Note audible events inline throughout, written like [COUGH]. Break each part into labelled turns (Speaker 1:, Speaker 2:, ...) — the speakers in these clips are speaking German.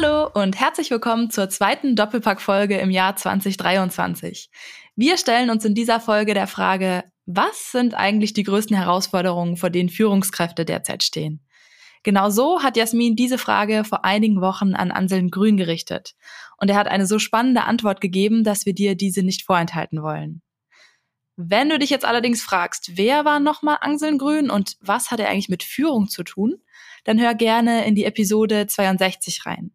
Speaker 1: Hallo und herzlich willkommen zur zweiten Doppelpack-Folge im Jahr 2023. Wir stellen uns in dieser Folge der Frage, was sind eigentlich die größten Herausforderungen, vor denen Führungskräfte derzeit stehen? Genau so hat Jasmin diese Frage vor einigen Wochen an Anselm Grün gerichtet. Und er hat eine so spannende Antwort gegeben, dass wir dir diese nicht vorenthalten wollen. Wenn du dich jetzt allerdings fragst, wer war nochmal Anselm Grün und was hat er eigentlich mit Führung zu tun, dann hör gerne in die Episode 62 rein.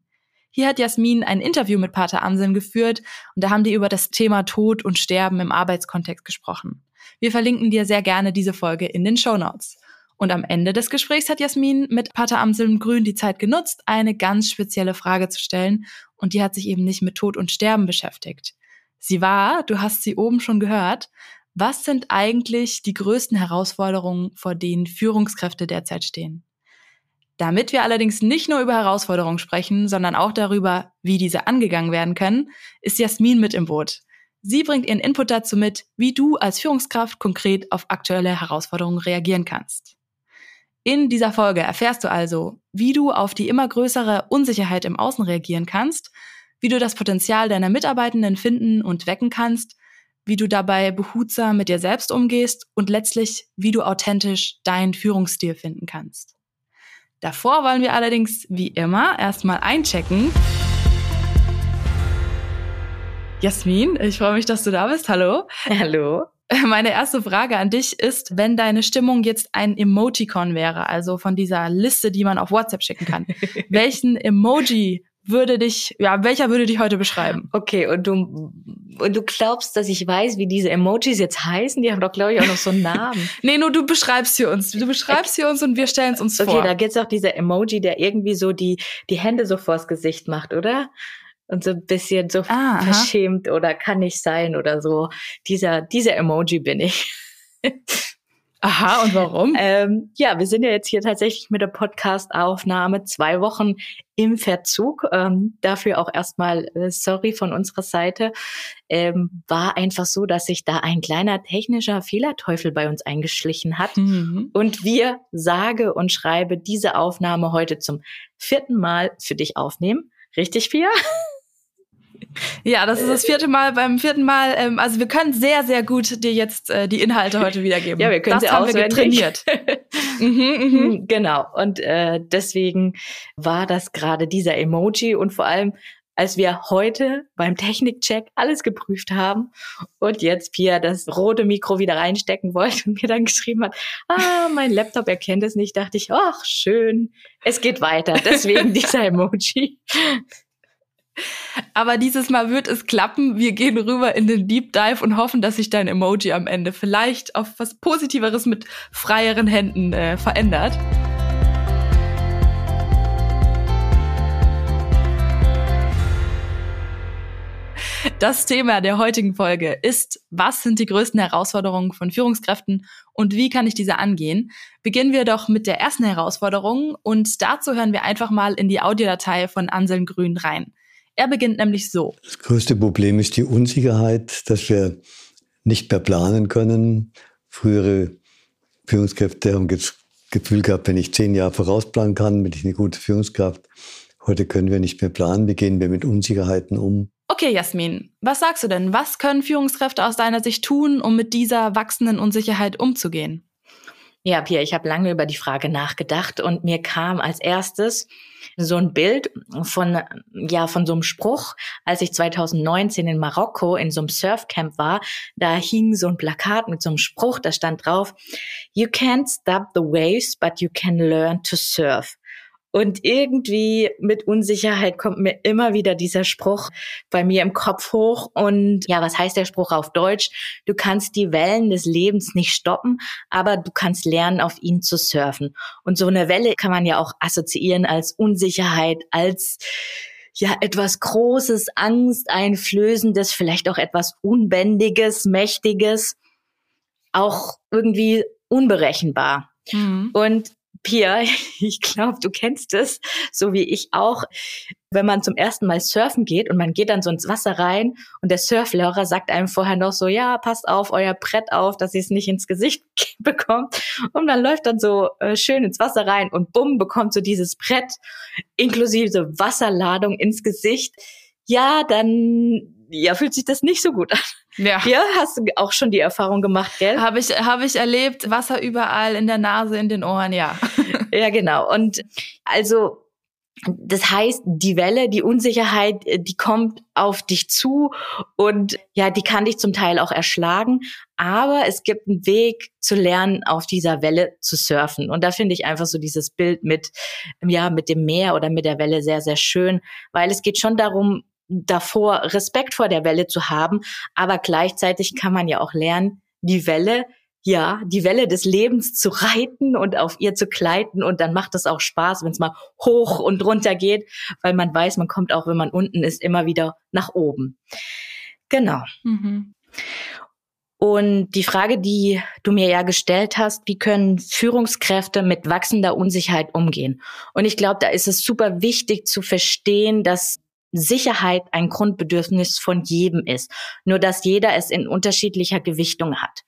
Speaker 1: Hier hat Jasmin ein Interview mit Pater Anselm geführt und da haben die über das Thema Tod und Sterben im Arbeitskontext gesprochen. Wir verlinken dir sehr gerne diese Folge in den Show Notes. Und am Ende des Gesprächs hat Jasmin mit Pater Anselm Grün die Zeit genutzt, eine ganz spezielle Frage zu stellen und die hat sich eben nicht mit Tod und Sterben beschäftigt. Sie war, du hast sie oben schon gehört, was sind eigentlich die größten Herausforderungen, vor denen Führungskräfte derzeit stehen? Damit wir allerdings nicht nur über Herausforderungen sprechen, sondern auch darüber, wie diese angegangen werden können, ist Jasmin mit im Boot. Sie bringt ihren Input dazu mit, wie du als Führungskraft konkret auf aktuelle Herausforderungen reagieren kannst. In dieser Folge erfährst du also, wie du auf die immer größere Unsicherheit im Außen reagieren kannst, wie du das Potenzial deiner Mitarbeitenden finden und wecken kannst, wie du dabei behutsam mit dir selbst umgehst und letztlich, wie du authentisch deinen Führungsstil finden kannst. Davor wollen wir allerdings wie immer erstmal einchecken. Jasmin, ich freue mich, dass du da bist. Hallo. [LAUGHS]
Speaker 2: Hallo.
Speaker 1: Meine erste Frage an dich ist, wenn deine Stimmung jetzt ein Emoticon wäre, also von dieser Liste, die man auf WhatsApp schicken kann, [LAUGHS] welchen Emoji würde dich, ja, welcher würde dich heute beschreiben?
Speaker 2: Okay, und du, und du glaubst, dass ich weiß, wie diese Emojis jetzt heißen? Die haben doch, glaube ich, auch noch so einen [LAUGHS] Namen.
Speaker 1: nee, nur du beschreibst hier uns. Du beschreibst hier uns und wir stellen es uns
Speaker 2: okay,
Speaker 1: vor.
Speaker 2: Okay, da gibt's auch diese Emoji, der irgendwie so die, die Hände so vors Gesicht macht, oder? Und so ein bisschen so ah, verschämt oder kann nicht sein oder so. Dieser, dieser Emoji bin ich. [LAUGHS]
Speaker 1: Aha, und warum? [LAUGHS]
Speaker 2: Ähm, ja, wir sind ja jetzt hier tatsächlich mit der Podcast-Aufnahme zwei Wochen im Verzug. Ähm, dafür auch erstmal äh, sorry von unserer Seite. Ähm, war einfach so, dass sich da ein kleiner technischer Fehlerteufel bei uns eingeschlichen hat. Mhm. Und wir sage und schreibe diese Aufnahme heute zum vierten Mal für dich aufnehmen. Richtig, Pia? [LAUGHS]
Speaker 1: Ja, das ist das vierte Mal. Beim vierten Mal, ähm, also wir können sehr, sehr gut dir jetzt äh, die Inhalte heute wiedergeben.
Speaker 2: ja, wir können
Speaker 1: das
Speaker 2: sie haben
Speaker 1: wir trainiert. [LAUGHS]
Speaker 2: mhm, mhm. Genau. Und äh, deswegen war das gerade dieser Emoji und vor allem als wir heute beim Technikcheck alles geprüft haben und jetzt Pia das rote Mikro wieder reinstecken wollte und mir dann geschrieben hat, ah, mein Laptop erkennt es nicht, dachte ich, ach, schön, es geht weiter. Deswegen [LAUGHS] dieser Emoji.
Speaker 1: Aber dieses Mal wird es klappen. Wir gehen rüber in den Deep Dive und hoffen, dass sich dein Emoji am Ende vielleicht auf was Positiveres mit freieren Händen äh, verändert. Das Thema der heutigen Folge ist, was sind die größten Herausforderungen von Führungskräften und wie kann ich diese angehen? Beginnen wir doch mit der ersten Herausforderung und dazu hören wir einfach mal in die Audiodatei von Anselm Grün rein. Er beginnt nämlich so.
Speaker 3: Das größte Problem ist die Unsicherheit, dass wir nicht mehr planen können. Frühere Führungskräfte haben das Gefühl gehabt, wenn ich zehn Jahre vorausplanen kann, bin ich eine gute Führungskraft. Heute können wir nicht mehr planen. Wie gehen wir mit Unsicherheiten um?
Speaker 1: Okay, Jasmin, was sagst du denn? Was können Führungskräfte aus deiner Sicht tun, um mit dieser wachsenden Unsicherheit umzugehen?
Speaker 2: Ja, Pia, ich habe lange über die Frage nachgedacht und mir kam als erstes so ein Bild von ja von so einem Spruch, als ich 2019 in Marokko in so einem Surfcamp war, da hing so ein Plakat mit so einem Spruch, da stand drauf: You can't stop the waves, but you can learn to surf. Und irgendwie mit Unsicherheit kommt mir immer wieder dieser Spruch bei mir im Kopf hoch. Und ja, was heißt der Spruch auf Deutsch? Du kannst die Wellen des Lebens nicht stoppen, aber du kannst lernen, auf ihnen zu surfen. Und so eine Welle kann man ja auch assoziieren als Unsicherheit, als ja etwas Großes, Angsteinflößendes, vielleicht auch etwas Unbändiges, Mächtiges, auch irgendwie unberechenbar. Mhm. Und Pia, [LAUGHS] ich glaube, du kennst es, so wie ich auch, wenn man zum ersten Mal surfen geht und man geht dann so ins Wasser rein und der Surflehrer sagt einem vorher noch so, ja, passt auf euer Brett auf, dass ihr es nicht ins Gesicht [LAUGHS] bekommt. Und man läuft dann so äh, schön ins Wasser rein und bumm, bekommt so dieses Brett inklusive Wasserladung ins Gesicht. Ja, dann ja, fühlt sich das nicht so gut an. Ja. Ja, hast du auch schon die Erfahrung gemacht, gell?
Speaker 1: Habe ich, habe ich erlebt. Wasser überall, in der Nase, in den Ohren, ja. [LAUGHS]
Speaker 2: ja, genau. Und also, das heißt, die Welle, die Unsicherheit, äh, die kommt auf dich zu und ja, die kann dich zum Teil auch erschlagen. Aber es gibt einen Weg zu lernen, auf dieser Welle zu surfen. Und da finde ich einfach so dieses Bild mit, ja, mit dem Meer oder mit der Welle sehr, sehr schön, weil es geht schon darum, davor, Respekt vor der Welle zu haben. Aber gleichzeitig kann man ja auch lernen, die Welle, ja, die Welle des Lebens zu reiten und auf ihr zu gleiten. Und dann macht es auch Spaß, wenn es mal hoch und runter geht, weil man weiß, man kommt auch, wenn man unten ist, immer wieder nach oben. Genau. Mhm. Und die Frage, die du mir ja gestellt hast, wie können Führungskräfte mit wachsender Unsicherheit umgehen? Und ich glaube, da ist es super wichtig zu verstehen, dass Sicherheit ein Grundbedürfnis von jedem ist, nur dass jeder es in unterschiedlicher Gewichtung hat.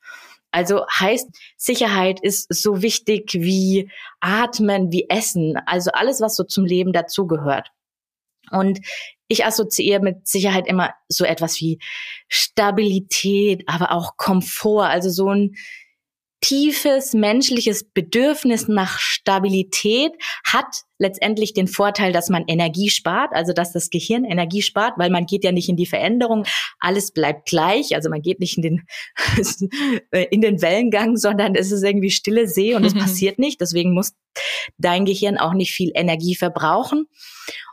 Speaker 2: Also heißt, Sicherheit ist so wichtig wie Atmen, wie Essen, also alles, was so zum Leben dazugehört. Und ich assoziiere mit Sicherheit immer so etwas wie Stabilität, aber auch Komfort, also so ein tiefes menschliches Bedürfnis nach Stabilität hat letztendlich den Vorteil, dass man Energie spart, also dass das Gehirn Energie spart, weil man geht ja nicht in die Veränderung, alles bleibt gleich, also man geht nicht in den [LAUGHS] in den Wellengang, sondern es ist irgendwie stille See und es passiert nicht, deswegen muss dein Gehirn auch nicht viel Energie verbrauchen.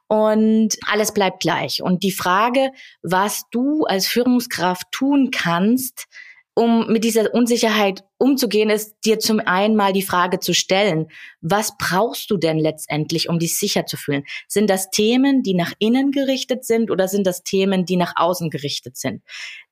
Speaker 2: Und alles bleibt gleich. Und die Frage, was du als Führungskraft tun kannst, um mit dieser Unsicherheit umzugehen, ist dir zum einen mal die Frage zu stellen, was brauchst du denn letztendlich, um dich sicher zu fühlen? Sind das Themen, die nach innen gerichtet sind oder sind das Themen, die nach außen gerichtet sind?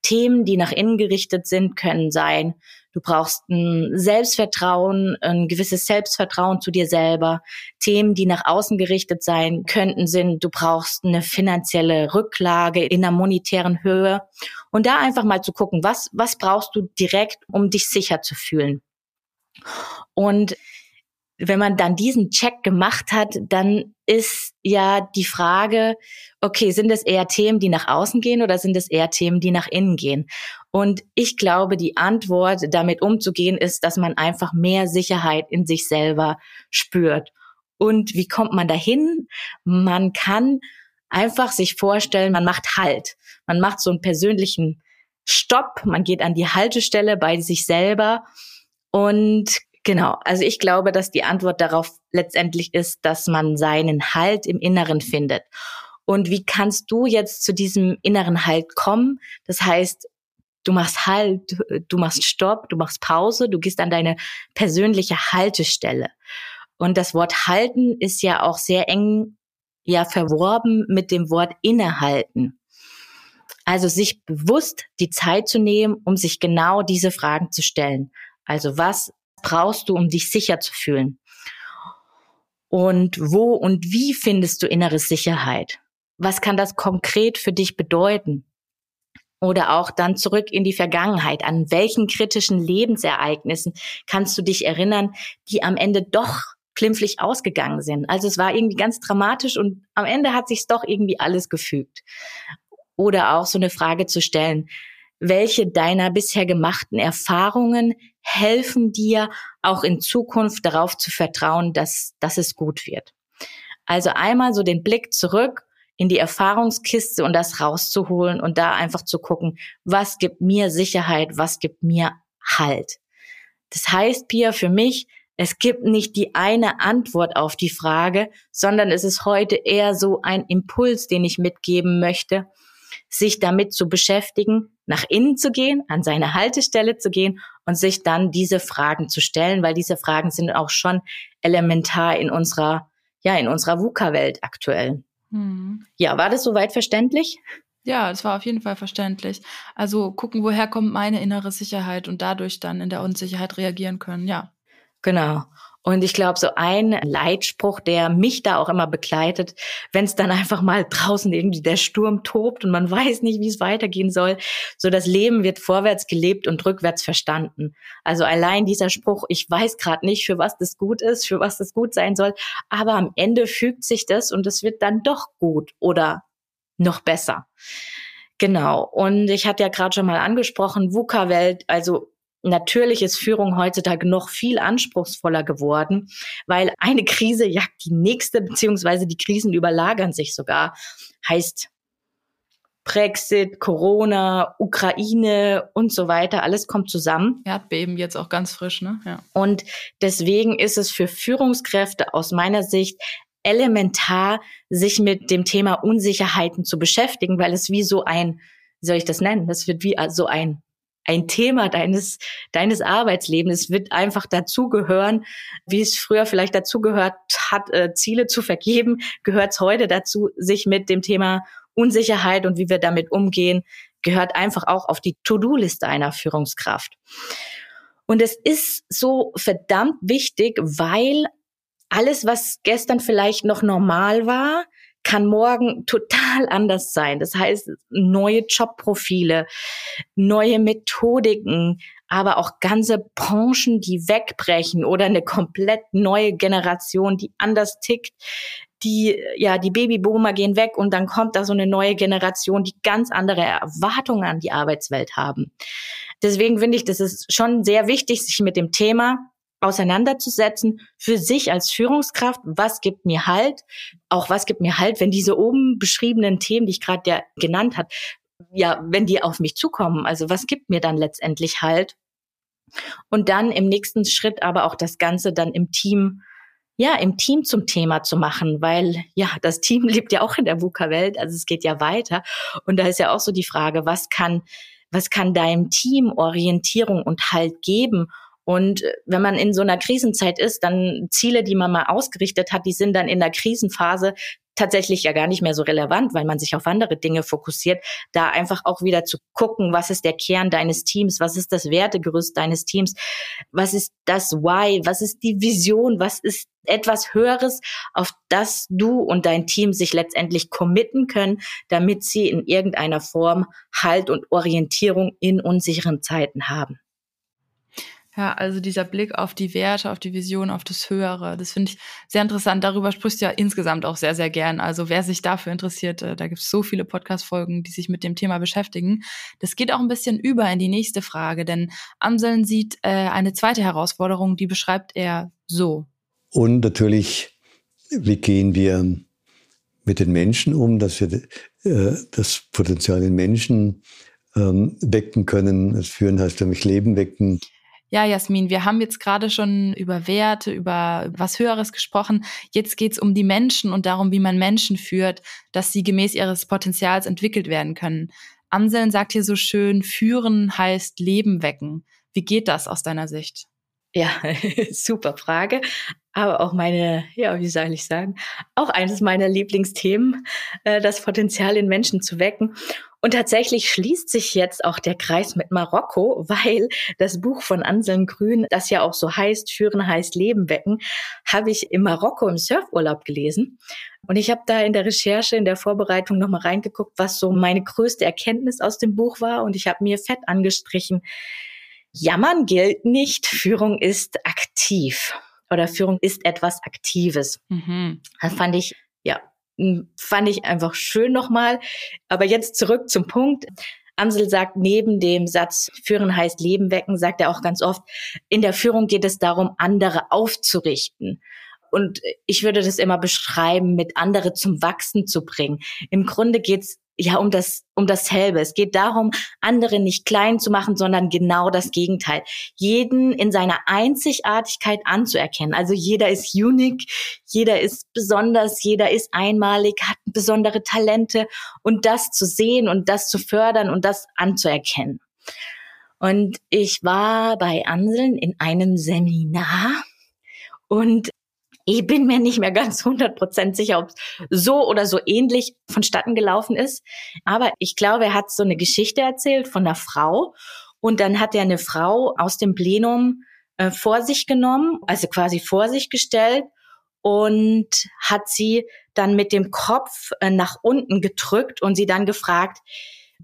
Speaker 2: Themen, die nach innen gerichtet sind, können sein, Du brauchst ein Selbstvertrauen, ein gewisses Selbstvertrauen zu dir selber. Themen, die nach außen gerichtet sein könnten, sind, du brauchst eine finanzielle Rücklage in einer monetären Höhe. Und da einfach mal zu gucken, was, was brauchst du direkt, um dich sicher zu fühlen? Und wenn man dann diesen Check gemacht hat, dann ist ja die Frage, okay, sind es eher Themen, die nach außen gehen oder sind es eher Themen, die nach innen gehen? Und ich glaube, die Antwort, damit umzugehen, ist, dass man einfach mehr Sicherheit in sich selber spürt. Und wie kommt man dahin? Man kann einfach sich vorstellen, man macht Halt. Man macht so einen persönlichen Stopp. Man geht an die Haltestelle bei sich selber und Genau, also ich glaube, dass die Antwort darauf letztendlich ist, dass man seinen Halt im Inneren findet. Und wie kannst du jetzt zu diesem inneren Halt kommen? Das heißt, du machst Halt, du machst Stopp, du machst Pause, du gehst an deine persönliche Haltestelle. Und das Wort halten ist ja auch sehr eng ja verworben mit dem Wort innehalten. Also sich bewusst die Zeit zu nehmen, um sich genau diese Fragen zu stellen. Also was brauchst du, um dich sicher zu fühlen? Und wo und wie findest du innere Sicherheit? Was kann das konkret für dich bedeuten? Oder auch dann zurück in die Vergangenheit. An welchen kritischen Lebensereignissen kannst du dich erinnern, die am Ende doch glimpflich ausgegangen sind? Also es war irgendwie ganz dramatisch und am Ende hat sich doch irgendwie alles gefügt. Oder auch so eine Frage zu stellen, welche deiner bisher gemachten Erfahrungen helfen dir auch in Zukunft darauf zu vertrauen, dass, dass es gut wird. Also einmal so den Blick zurück in die Erfahrungskiste und das rauszuholen und da einfach zu gucken, was gibt mir Sicherheit, was gibt mir Halt. Das heißt, Pia, für mich, Es gibt nicht die eine Antwort auf die Frage, sondern es ist heute eher so ein Impuls, den ich mitgeben möchte, sich damit zu beschäftigen, nach innen zu gehen, an seine Haltestelle zu gehen und sich dann diese Fragen zu stellen, weil diese Fragen sind auch schon elementar in unserer, ja, in unserer VUCA-Welt aktuell. Mhm. Ja, war das soweit verständlich?
Speaker 1: Ja, es war auf jeden Fall verständlich. Also gucken, woher kommt meine innere Sicherheit und dadurch dann in der Unsicherheit reagieren können, ja.
Speaker 2: Genau. Und ich glaube, so ein Leitspruch, der mich da auch immer begleitet, wenn es dann einfach mal draußen irgendwie der Sturm tobt und man weiß nicht, wie es weitergehen soll, so das Leben wird vorwärts gelebt und rückwärts verstanden. Also allein dieser Spruch, ich weiß gerade nicht, für was das gut ist, für was das gut sein soll, aber am Ende fügt sich das und es wird dann doch gut oder noch besser. Genau. Und ich hatte ja gerade schon mal angesprochen, VUCA-Welt, also Natürlich ist Führung heutzutage noch viel anspruchsvoller geworden, weil eine Krise jagt die nächste, beziehungsweise die Krisen überlagern sich sogar. Heißt Brexit, Corona, Ukraine und so weiter, alles kommt zusammen.
Speaker 1: Erdbeben jetzt auch ganz frisch, ne?
Speaker 2: Ja. Und deswegen ist es für Führungskräfte aus meiner Sicht elementar, sich mit dem Thema Unsicherheiten zu beschäftigen, weil es wie so ein, wie soll ich das nennen? Das wird wie so ein ein Thema deines, deines Arbeitslebens. Wird einfach dazugehören, wie es früher vielleicht dazugehört hat, äh, Ziele zu vergeben, gehört es heute dazu, sich mit dem Thema Unsicherheit und wie wir damit umgehen, gehört einfach auch auf die To-Do-Liste einer Führungskraft. Und es ist so verdammt wichtig, weil alles, was gestern vielleicht noch normal war, kann morgen total anders sein. Das heißt, neue Jobprofile, neue Methodiken, aber auch ganze Branchen, die wegbrechen oder eine komplett neue Generation, die anders tickt. Die, ja, die Babyboomer gehen weg und dann kommt da so eine neue Generation, die ganz andere Erwartungen an die Arbeitswelt haben. Deswegen finde ich, das ist schon sehr wichtig, sich mit dem Thema auseinanderzusetzen für sich als Führungskraft, was gibt mir Halt, auch was gibt mir Halt, wenn diese oben beschriebenen Themen, die ich gerade ja genannt hat, ja, wenn die auf mich zukommen, also was gibt mir dann letztendlich Halt? Und dann im nächsten Schritt aber auch das Ganze dann im Team, ja, im Team zum Thema zu machen, weil ja, das Team [LAUGHS] lebt ja auch in der VUCA-Welt, also es geht ja weiter. Und da ist ja auch so die Frage, was kann, was kann deinem Team Orientierung und Halt geben? Und äh, wenn man in so einer Krisenzeit ist, dann Ziele, die man mal ausgerichtet hat, die sind dann in der Krisenphase tatsächlich ja gar nicht mehr so relevant, weil man sich auf andere Dinge fokussiert, da einfach auch wieder zu gucken, was ist der Kern deines Teams, was ist das Wertegerüst deines Teams, was ist das Why, was ist die Vision, was ist etwas Höheres, auf das du und dein Team sich letztendlich committen können, damit sie in irgendeiner Form Halt und Orientierung in unsicheren Zeiten haben.
Speaker 1: Ja, also dieser Blick auf die Werte, auf die Vision, auf das Höhere, das finde ich sehr interessant. Darüber sprichst du ja insgesamt auch sehr, sehr gern. Also wer sich dafür interessiert, äh, da gibt es so viele Podcast-Folgen, die sich mit dem Thema beschäftigen. Das geht auch ein bisschen über in die nächste Frage, denn Amseln sieht äh, eine zweite Herausforderung, die beschreibt er so.
Speaker 3: Und natürlich, wie gehen wir mit den Menschen um, dass wir äh, das Potenzial in Menschen ähm, wecken können. Das Führen heißt für mich Leben wecken.
Speaker 1: Ja, Jasmin, wir haben jetzt gerade schon über Werte, über was Höheres gesprochen. Jetzt geht's um die Menschen und darum, wie man Menschen führt, dass sie gemäß ihres Potenzials entwickelt werden können. Amseln sagt hier so schön, führen heißt Leben wecken. Wie geht das aus deiner Sicht?
Speaker 2: Ja, [LAUGHS] super Frage. Aber auch meine, ja, wie soll ich sagen, auch eines meiner Lieblingsthemen, äh, das Potenzial in Menschen zu wecken. Und tatsächlich schließt sich jetzt auch der Kreis mit Marokko, [LAUGHS] weil das Buch von Anselm Grün, das ja auch so heißt, Führen heißt Leben wecken, habe ich in Marokko im Surfurlaub gelesen. Und ich habe da in der Recherche, in der Vorbereitung nochmal reingeguckt, was so meine größte Erkenntnis aus dem Buch war. Und ich habe mir fett angestrichen, Jammern gilt nicht, Führung ist aktiv oder Führung ist etwas Aktives. Mhm. Das fand ich, ja, fand ich einfach schön nochmal. Aber jetzt zurück zum Punkt. Amsel sagt neben dem Satz Führen heißt Leben wecken, sagt er auch ganz oft, in der Führung geht es darum, andere aufzurichten. Und ich würde das immer beschreiben, mit andere zum Wachsen zu bringen. Im Grunde geht es ja um das um dasselbe. Es geht darum, andere nicht klein zu machen, sondern genau das Gegenteil. Jeden in seiner Einzigartigkeit anzuerkennen. Also jeder ist unique, jeder ist besonders, jeder ist einmalig, hat besondere Talente und das zu sehen und das zu fördern und das anzuerkennen. Und ich war bei Anseln in einem Seminar und ich bin mir nicht mehr ganz 100% sicher, ob es so oder so ähnlich vonstatten gelaufen ist. Aber ich glaube, er hat so eine Geschichte erzählt von einer Frau. Und dann hat er eine Frau aus dem Plenum äh, vor sich genommen, also quasi vor sich gestellt und hat sie dann mit dem Kopf äh, nach unten gedrückt und sie dann gefragt,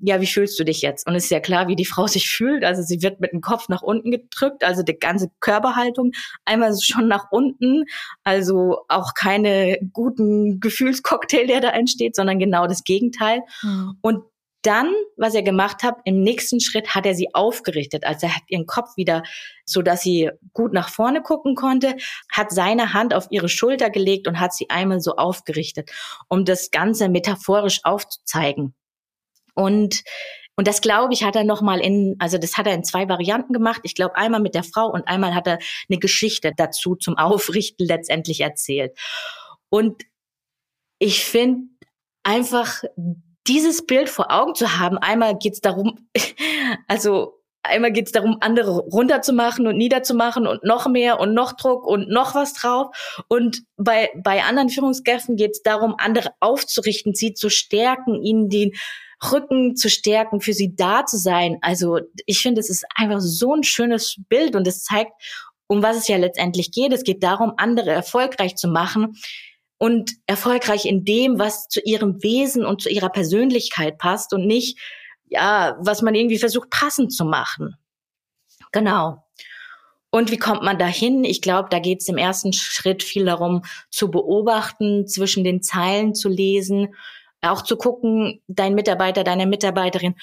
Speaker 2: ja, wie fühlst du dich jetzt? Und es ist ja klar, wie die Frau [LAUGHS] sich fühlt. Also sie wird mit dem Kopf nach unten gedrückt, also die ganze Körperhaltung einmal schon nach unten. Also auch keine guten Gefühlscocktail, der da entsteht, sondern genau das Gegenteil. Mhm. Und dann, was er gemacht hat, im nächsten Schritt hat er sie aufgerichtet. Also er hat ihren Kopf wieder, so dass sie gut nach vorne gucken konnte, hat seine Hand auf ihre Schulter gelegt und hat sie einmal so aufgerichtet, um das Ganze metaphorisch aufzuzeigen. Und und das glaube ich hat er noch mal in, also das hat er in zwei Varianten gemacht. Ich glaube einmal mit der Frau und einmal hat er eine Geschichte dazu zum Aufrichten letztendlich erzählt. Und ich finde einfach dieses Bild vor Augen zu haben. Einmal geht es darum, [LAUGHS] also einmal geht es darum, andere runterzumachen und niederzumachen und noch mehr und noch Druck und noch was drauf. Und bei, bei anderen Führungskräften geht es darum, andere aufzurichten, sie zu stärken, ihnen den Rücken zu stärken, für sie da zu sein. Also ich finde, es ist einfach so ein schönes Bild und es zeigt, um was es ja letztendlich geht. Es geht darum, andere erfolgreich zu machen und erfolgreich in dem, was zu ihrem Wesen und zu ihrer Persönlichkeit passt und nicht, ja, was man irgendwie versucht passend zu machen. Genau. Und wie kommt man dahin? Ich glaube, da geht es im ersten Schritt viel darum, zu beobachten, zwischen den Zeilen zu lesen, auch zu gucken, dein Mitarbeiter, deine Mitarbeiterin,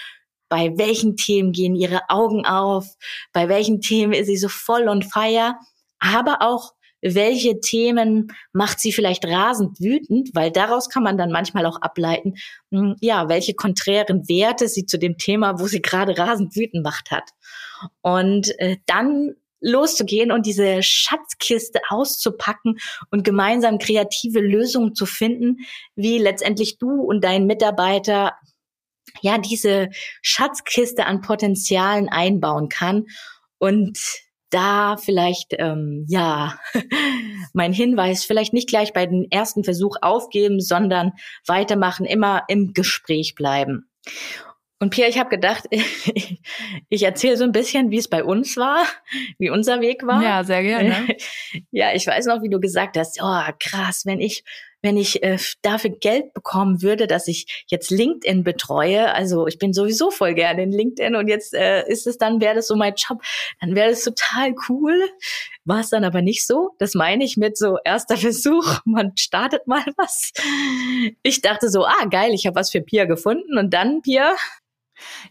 Speaker 2: bei welchen Themen gehen ihre Augen auf, bei welchen Themen ist sie so voll und feier, aber auch welche Themen macht sie vielleicht rasend wütend, weil daraus kann man dann manchmal auch ableiten, hm, ja, welche konträren Werte sie zu dem Thema, wo sie gerade rasend wütend macht hat. Und äh, dann loszugehen und diese Schatzkiste auszupacken und gemeinsam kreative Lösungen zu finden, wie letztendlich du und dein Mitarbeiter ja diese Schatzkiste an Potenzialen einbauen kann und da vielleicht ähm, ja [LAUGHS] mein Hinweis vielleicht nicht gleich bei dem ersten Versuch aufgeben, sondern weitermachen, immer im Gespräch bleiben. Und Pierre, ich habe gedacht, [LAUGHS] ich erzähle so ein bisschen, wie es bei uns war, wie unser Weg war.
Speaker 1: Ja, sehr gerne. [LAUGHS]
Speaker 2: Ja, ich weiß noch, wie du gesagt hast, oh krass, wenn ich wenn ich äh, dafür Geld bekommen würde, dass ich jetzt LinkedIn betreue, also ich bin sowieso voll gerne in LinkedIn und jetzt äh, ist es dann, wäre das so mein Job, dann wäre das total cool. War es dann aber nicht so. Das meine ich mit so erster [LAUGHS] Versuch, man startet mal was. Ich dachte so, ah geil, ich habe was für Pia gefunden und dann Pia,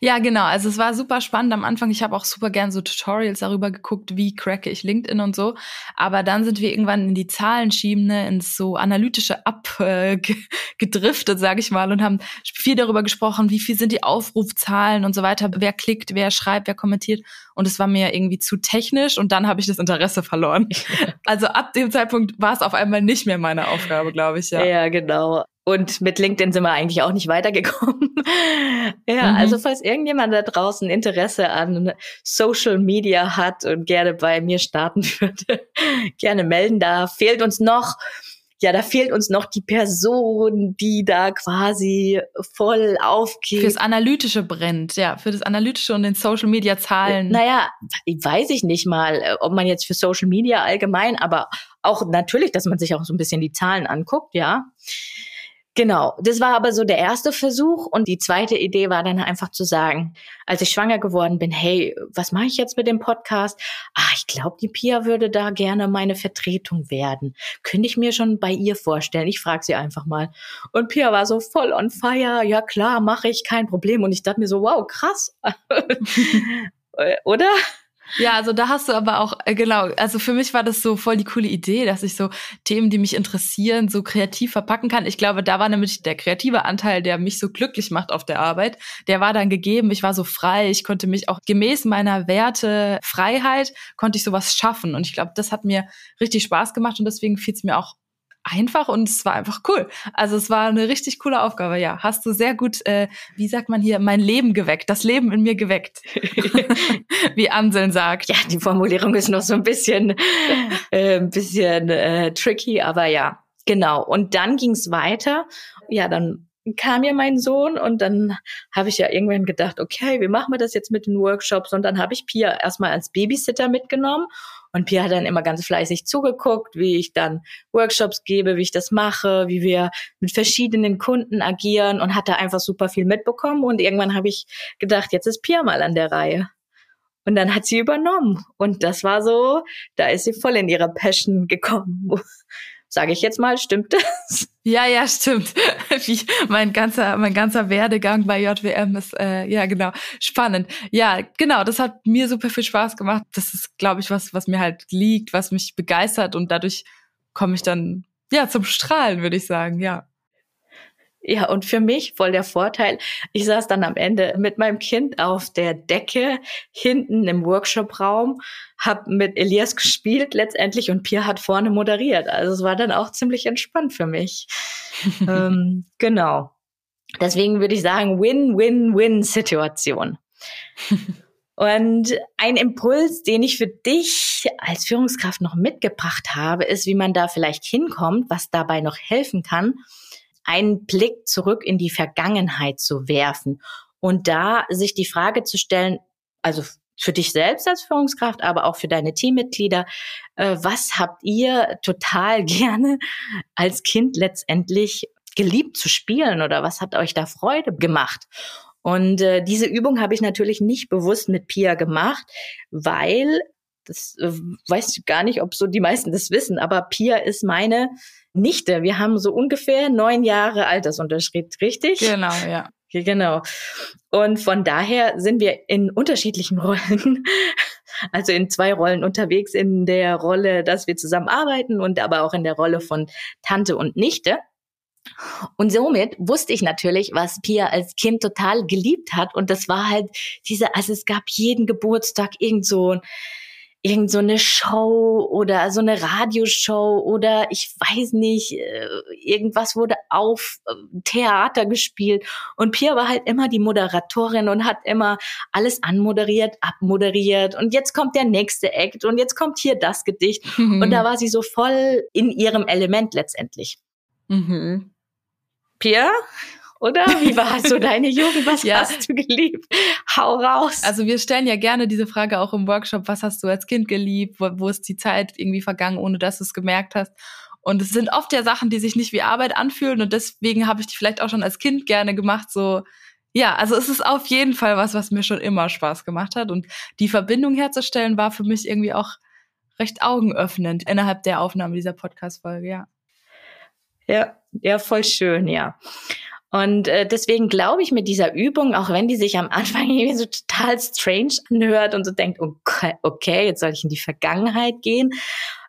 Speaker 1: ja, genau. Also es war super spannend am Anfang. Ich habe auch super gern so Tutorials darüber geguckt, wie cracke ich LinkedIn und so. Aber dann sind wir irgendwann in die Zahlenschiebene, ins so analytische abgedriftet, äh, sage ich mal, und haben viel darüber gesprochen, wie viel sind die Aufrufzahlen und so weiter, wer klickt, wer schreibt, wer kommentiert. Und es war mir irgendwie zu technisch und dann habe ich das Interesse verloren. [LAUGHS] also ab dem Zeitpunkt war es auf einmal nicht mehr meine Aufgabe, glaube ich. Ja.
Speaker 2: ja, genau. Und mit LinkedIn sind wir eigentlich auch nicht weitergekommen. [LAUGHS] ja, mhm. also falls irgendjemand da draußen Interesse an Social Media hat und gerne bei mir starten [LAUGHS] würde, gerne melden. Da fehlt uns noch, ja, da fehlt uns noch die Person, die da quasi voll aufgeht.
Speaker 1: Fürs Analytische brennt, ja, für das Analytische und den Social Media Zahlen.
Speaker 2: Naja, weiß ich nicht mal, ob man jetzt für Social Media allgemein, aber auch natürlich, dass man sich auch so ein bisschen die Zahlen anguckt, ja. Genau, das war aber so der erste Versuch und die zweite Idee war dann einfach zu sagen, als ich schwanger geworden bin, hey, was mache ich jetzt mit dem Podcast? Ah, ich glaube, die Pia würde da gerne meine Vertretung werden. Könnte ich mir schon bei ihr vorstellen. Ich frage sie einfach mal. Und Pia war so voll on fire. Ja klar, mache ich, kein Problem. Und ich dachte mir so, wow, krass. [LAUGHS] Oder?
Speaker 1: Ja, also da hast du aber auch, äh, genau, also für mich war das so voll die coole Idee, dass ich so Themen, die mich interessieren, so kreativ verpacken kann. Ich glaube, da war nämlich der kreative Anteil, der mich so glücklich macht auf der Arbeit, der war dann gegeben. Ich war so frei, ich konnte mich auch gemäß meiner Werte Freiheit, konnte ich sowas schaffen. Und ich glaube, das hat mir richtig Spaß gemacht und deswegen fiel es mir auch einfach und es war einfach cool. Also es war eine richtig coole Aufgabe, ja. Hast du sehr gut, äh, wie sagt man hier, mein Leben geweckt, das Leben in mir geweckt, [LAUGHS] [LAUGHS] wie Anseln sagt.
Speaker 2: Ja, die Formulierung ist noch so ein bisschen, äh, ein bisschen äh, tricky, aber ja, genau. Und dann ging es weiter. Ja, dann kam ja mein Sohn und dann habe ich ja irgendwann gedacht, okay, wie machen wir das jetzt mit den Workshops? Und dann habe ich Pia erstmal als Babysitter mitgenommen und Pia hat dann immer ganz fleißig zugeguckt, wie ich dann Workshops gebe, wie ich das mache, wie wir mit verschiedenen Kunden agieren und hat da einfach super viel mitbekommen. Und irgendwann habe ich gedacht, jetzt ist Pia mal an der Reihe. Und dann hat sie übernommen. Und das war so, da ist sie voll in ihrer Passion gekommen sage ich jetzt mal, stimmt das?
Speaker 1: Ja, ja, stimmt. [LAUGHS] Wie mein ganzer, mein ganzer Werdegang bei JWM ist, äh, ja, genau, spannend. Ja, genau, das hat mir super viel Spaß gemacht. Das ist, glaube ich, was, was mir halt liegt, was mich begeistert und dadurch komme ich dann, ja, zum Strahlen, würde ich sagen, ja.
Speaker 2: Ja, und für mich voll der Vorteil. Ich saß dann am Ende mit meinem Kind auf der Decke hinten im Workshop-Raum, hab mit Elias gespielt letztendlich und Pia hat vorne moderiert. Also es war dann auch ziemlich entspannt für mich. [LAUGHS] ähm, genau. Deswegen würde ich sagen, Win-Win-Win-Situation. Und ein Impuls, den ich für dich als Führungskraft noch mitgebracht habe, ist, wie man da vielleicht hinkommt, was dabei noch helfen kann einen Blick zurück in die Vergangenheit zu werfen und da sich die Frage zu stellen, also für dich selbst als Führungskraft, aber auch für deine Teammitglieder, äh, was habt ihr total [LAUGHS] gerne als Kind letztendlich geliebt zu spielen oder was hat euch da Freude gemacht? Und äh, diese Übung habe ich natürlich nicht bewusst mit Pia gemacht, weil das äh, weiß ich gar nicht, ob so die meisten das wissen, aber Pia ist meine Nichte. Wir haben so ungefähr neun Jahre Altersunterschied, richtig?
Speaker 1: Genau, ja.
Speaker 2: Genau. Und von daher sind wir in unterschiedlichen [LAUGHS] Rollen, also in zwei Rollen unterwegs, in der Rolle, dass wir zusammen arbeiten und aber auch in der Rolle von Tante und Nichte. Und somit wusste ich natürlich, was Pia als Kind total geliebt hat. Und das war halt diese, also es gab jeden Geburtstag irgend so ein irgend so eine Show oder so eine Radioshow oder ich weiß nicht, äh, irgendwas wurde auf äh, Theater gespielt und Pia war halt immer die Moderatorin und hat immer alles anmoderiert, abmoderiert und jetzt kommt der nächste Act und jetzt kommt hier das Gedicht mhm. [LAUGHS] und da war sie so voll in ihrem Element letztendlich. Mhm. Pia, oder? Wie war so deine Jugend? Was [LAUGHS] ja. hast du geliebt? Hau raus.
Speaker 1: Also wir stellen ja gerne diese Frage auch im Workshop, was hast du als Kind geliebt? Wo, wo ist die Zeit irgendwie vergangen, ohne dass du es gemerkt hast? Und es sind oft ja Sachen, die sich nicht wie Arbeit anfühlen und deswegen habe ich die vielleicht auch schon als Kind gerne gemacht, so ja, also es ist auf jeden Fall was, was mir schon immer Spaß gemacht hat. Und die Verbindung herzustellen war für mich irgendwie auch recht augenöffnend innerhalb der Aufnahme dieser Podcast-Folge, ja.
Speaker 2: Ja, ja, voll schön, ja. Und äh, deswegen glaube ich mit dieser Übung, auch wenn die sich am Anfang [LAUGHS] irgendwie so total strange anhört und so denkt, okay, okay, jetzt soll ich in die Vergangenheit gehen.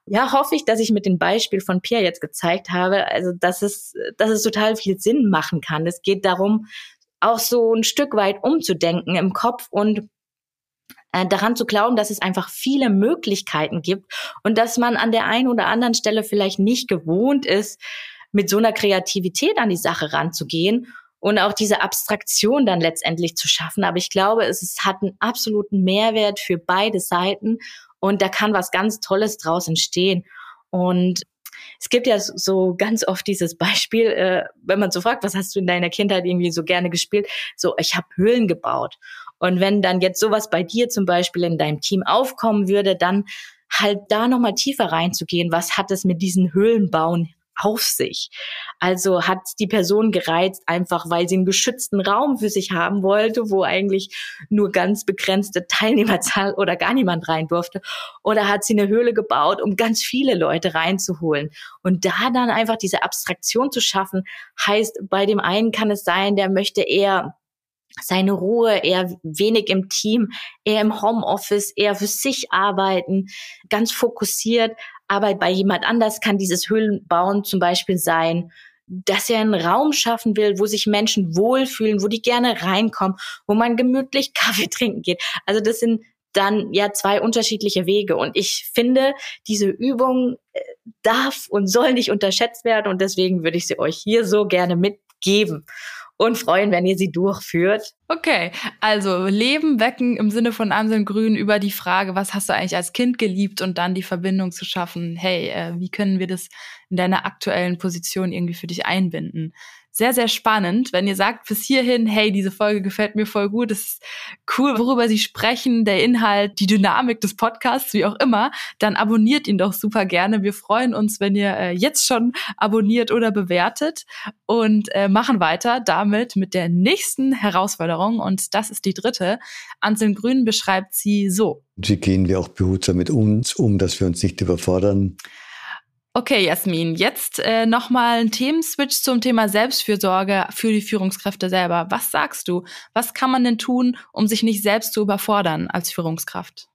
Speaker 2: Ja, hoffe ich, dass ich mit dem Beispiel von Pierre jetzt gezeigt habe, also dass es, dass es total viel Sinn machen kann. Es geht darum, auch so ein Stück weit umzudenken im Kopf und äh, daran zu glauben, dass es einfach viele Möglichkeiten gibt und dass man an der einen oder anderen Stelle vielleicht nicht gewohnt ist, mit so einer Kreativität an die Sache ranzugehen und auch diese Abstraktion dann letztendlich zu schaffen. Aber ich glaube, es, es hat einen absoluten Mehrwert für beide Seiten und da kann was ganz Tolles draus entstehen. Und es gibt ja so ganz oft dieses Beispiel, äh, wenn man so fragt, was hast du in deiner Kindheit irgendwie so gerne gespielt? So, ich habe Höhlen gebaut. Und wenn dann jetzt sowas bei dir zum Beispiel in deinem Team aufkommen würde, dann halt da nochmal tiefer reinzugehen. Was hat es mit diesen Höhlenbauen auf sich. Also hat die Person gereizt, einfach weil sie einen geschützten Raum für sich haben wollte, wo eigentlich nur ganz begrenzte Teilnehmerzahl [LAUGHS] oder gar niemand rein durfte. Oder hat sie eine Höhle gebaut, um ganz viele Leute reinzuholen. Und da dann einfach diese Abstraktion zu schaffen, heißt, bei dem einen kann es sein, der möchte eher seine Ruhe, eher wenig im Team, eher im Homeoffice, eher für sich arbeiten, ganz fokussiert. Aber bei jemand anders kann dieses Höhlenbauen zum Beispiel sein, dass er einen Raum schaffen will, wo sich Menschen wohlfühlen, wo die gerne reinkommen, wo man gemütlich [LAUGHS] Kaffee trinken geht. Also das sind dann ja zwei unterschiedliche Wege. Und ich finde, diese Übung äh, darf und soll nicht unterschätzt werden. Und deswegen würde ich sie euch hier so gerne mitgeben und freuen, wenn ihr sie durchführt.
Speaker 1: Okay, also Leben wecken im Sinne von Anselm Grün über die Frage, was hast du eigentlich als Kind geliebt und dann die Verbindung zu schaffen, hey, äh, wie können wir das in deiner aktuellen Position irgendwie für dich einbinden? Sehr, sehr spannend. Wenn ihr sagt bis hierhin, hey, diese Folge gefällt mir voll gut, das ist cool, worüber sie sprechen, der Inhalt, die Dynamik des Podcasts, wie auch immer, dann abonniert ihn doch super gerne. Wir freuen uns, wenn ihr äh, jetzt schon abonniert oder bewertet und äh, machen weiter damit mit der nächsten Herausforderung und das ist die dritte. Anselm Grün beschreibt sie so.
Speaker 3: Wie gehen wir auch behutsam mit uns um, dass wir uns nicht überfordern?
Speaker 1: Okay, Jasmin, jetzt äh, nochmal ein Themenswitch zum Thema Selbstfürsorge für die Führungskräfte selber. Was sagst du? Was kann man denn tun, um sich nicht selbst zu überfordern als Führungskraft?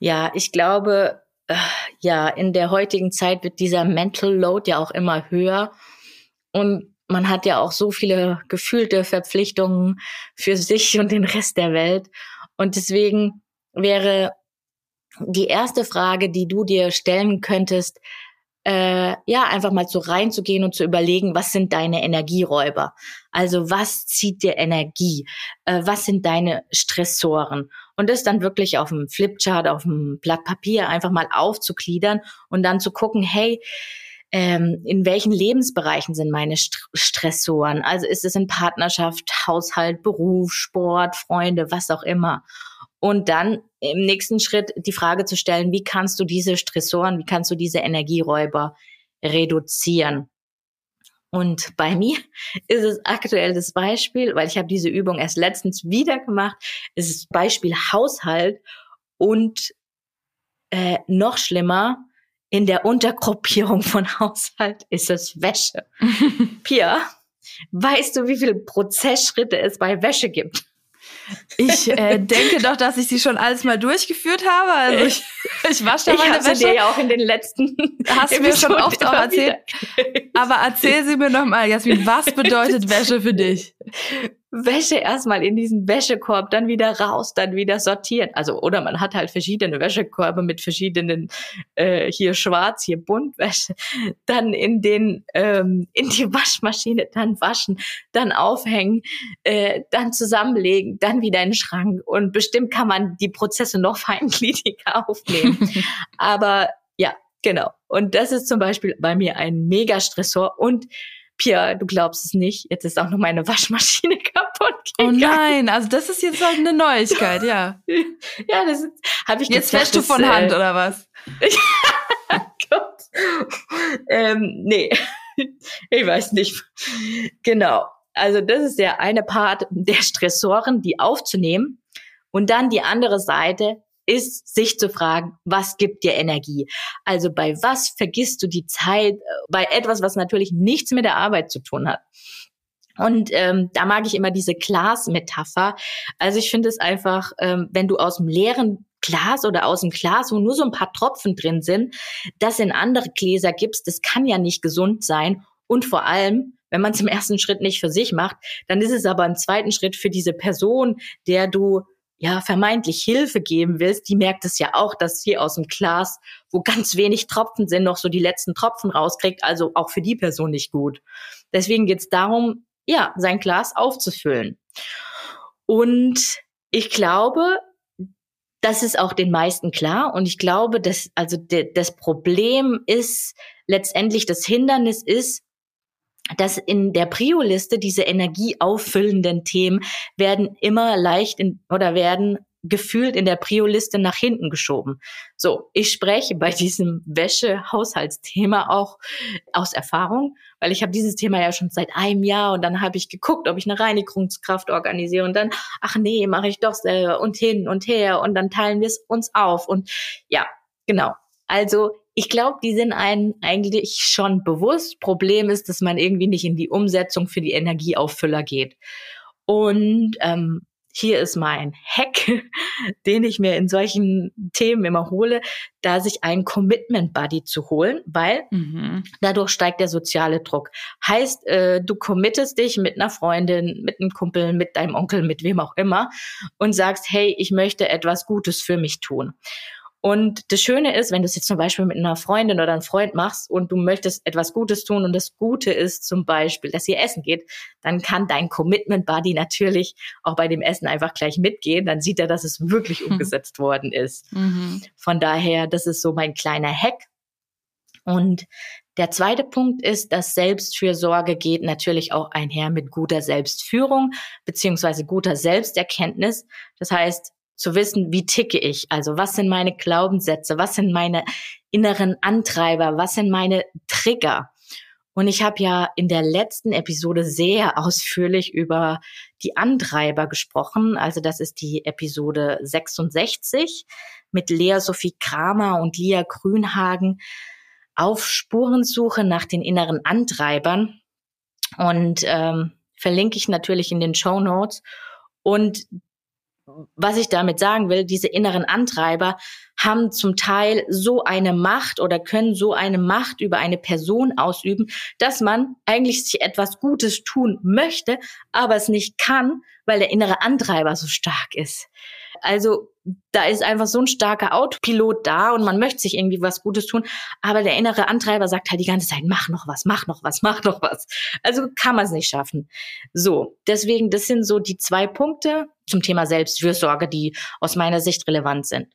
Speaker 2: Ja, ich glaube, äh, ja, in der heutigen Zeit wird dieser Mental Load ja auch immer höher und man hat ja auch so viele gefühlte Verpflichtungen für sich und den Rest der Welt. Und deswegen wäre die erste Frage, die du dir stellen könntest, äh, ja, einfach mal so reinzugehen und zu überlegen, was sind deine Energieräuber? Also was zieht dir Energie? Äh, was sind deine Stressoren? Und das dann wirklich auf dem Flipchart, auf dem Blatt Papier einfach mal aufzugliedern und dann zu gucken, hey, ähm, in welchen Lebensbereichen sind meine St Stressoren? Also ist es in Partnerschaft, Haushalt, Beruf, Sport, Freunde, was auch immer. Und dann im nächsten Schritt die Frage zu stellen, wie kannst du diese Stressoren, wie kannst du diese Energieräuber reduzieren? Und bei [LAUGHS] mir ist es aktuell das Beispiel, weil ich habe diese Übung erst letztens wieder gemacht, ist es Beispiel Haushalt und äh, noch schlimmer, in der Untergruppierung von Haushalt ist es Wäsche. [LAUGHS] Pia, weißt du, wie viele Prozessschritte es bei Wäsche gibt?
Speaker 1: Ich äh, denke doch, dass ich sie schon alles mal durchgeführt habe. Also ich, ich wasche da
Speaker 2: ich
Speaker 1: meine
Speaker 2: Wäsche. dir ja auch in den letzten
Speaker 1: Hast du mir schon oft auch erzählt. Aber erzähl sie mir noch mal, Jasmin, was bedeutet Wäsche für dich?
Speaker 2: Wäsche erstmal in diesen Wäschekorb, dann wieder raus, dann wieder sortieren. Also oder man hat halt verschiedene Wäschekörbe mit verschiedenen äh, hier schwarz, hier bunt Wäsche, dann in den ähm, in die Waschmaschine, dann waschen, dann aufhängen, äh, dann zusammenlegen, dann wieder in den Schrank und bestimmt kann man die Prozesse noch [LAUGHS] feingliediger aufnehmen. [LAUGHS] Aber ja, genau. Und das ist zum Beispiel bei mir ein Mega-Stressor und Pia, du glaubst es nicht, jetzt ist auch noch meine Waschmaschine [LAUGHS] kaputt
Speaker 1: oh gegangen. Oh nein, also das ist jetzt halt eine Neuigkeit, ja. [LAUGHS]
Speaker 2: ja, das habe ich
Speaker 1: Jetzt wäschst du von Hand, äh, oder was? [LAUGHS]
Speaker 2: Gott. ähm, nee, ich weiß nicht. Genau. Also das ist der eine Part der Stressoren, die aufzunehmen. Und dann die andere Seite, ist, sich zu fragen, was gibt dir Energie? Also bei was vergisst du die Zeit? Äh, bei etwas, was natürlich nichts mit der Arbeit zu tun hat. Und ähm, da mag ich immer diese Glas-Metapher. Also ich finde es einfach, ähm, wenn du aus dem leeren Glas oder aus dem Glas, wo nur so ein paar Tropfen drin sind, das in andere Gläser gibst, das kann ja nicht gesund sein. Und vor allem, wenn man es im ersten Schritt nicht für sich macht, dann ist es aber im zweiten Schritt für diese Person, der du ja vermeintlich Hilfe geben willst, die merkt es ja auch, dass sie aus dem Glas, wo ganz wenig Tropfen sind, noch so die letzten Tropfen rauskriegt. Also auch für die Person nicht gut. Deswegen geht es darum, ja, sein Glas aufzufüllen. Und ich glaube, das ist auch den meisten klar. Und ich glaube, dass also de, das Problem ist letztendlich das Hindernis ist, dass in der Prio-Liste diese energieauffüllenden Themen werden immer leicht in, oder werden gefühlt in der Prio-Liste nach hinten geschoben. So, ich spreche bei diesem Wäsche-Haushaltsthema auch aus Erfahrung, weil ich habe dieses Thema ja schon seit einem Jahr und dann habe ich geguckt, ob ich eine Reinigungskraft organisiere und dann, ach nee, mache ich doch selber und hin und her und dann teilen wir es uns auf und ja, genau. Also ich glaube, die sind einen eigentlich schon bewusst. Problem ist, dass man irgendwie nicht in die Umsetzung für die Energieauffüller geht. Und ähm, hier ist mein Hack, [LAUGHS] den ich mir in solchen Themen immer hole, da sich einen Commitment Buddy zu holen, weil mhm. dadurch steigt der soziale Druck. Heißt, äh, du committest dich mit einer Freundin, mit einem Kumpel, mit deinem Onkel, mit wem auch immer und sagst, hey, ich möchte etwas Gutes für mich tun. Und das Schöne ist, wenn du es jetzt zum Beispiel mit einer Freundin oder einem Freund machst und du möchtest etwas Gutes tun und das Gute ist zum Beispiel, dass ihr essen geht, dann kann dein Commitment Buddy natürlich auch bei dem Essen einfach gleich mitgehen. Dann sieht er, dass es wirklich mhm. umgesetzt worden ist. Mhm. Von daher, das ist so mein kleiner Hack. Und der zweite Punkt ist, dass Selbstfürsorge geht natürlich auch einher mit guter Selbstführung beziehungsweise guter Selbsterkenntnis. Das heißt, zu wissen, wie ticke ich? Also was sind meine Glaubenssätze? Was sind meine inneren Antreiber? Was sind meine Trigger? Und ich habe ja in der letzten Episode sehr ausführlich über die Antreiber gesprochen. Also das ist die Episode 66 mit Lea Sophie Kramer und Lia Grünhagen auf Spurensuche nach den inneren Antreibern. Und ähm, verlinke ich natürlich in den Show Notes. Und was ich damit sagen will, diese inneren Antreiber haben zum Teil so eine Macht oder können so eine Macht über eine Person ausüben, dass man eigentlich sich etwas Gutes tun möchte, aber es nicht kann, weil der innere Antreiber so stark ist. Also da ist einfach so ein starker Autopilot da und man möchte sich irgendwie was Gutes tun, aber der innere Antreiber sagt halt die ganze Zeit, mach noch was, mach noch was, mach noch was. Also kann man es nicht schaffen. So, deswegen, das sind so die zwei Punkte zum Thema Selbstfürsorge, die aus meiner Sicht relevant sind.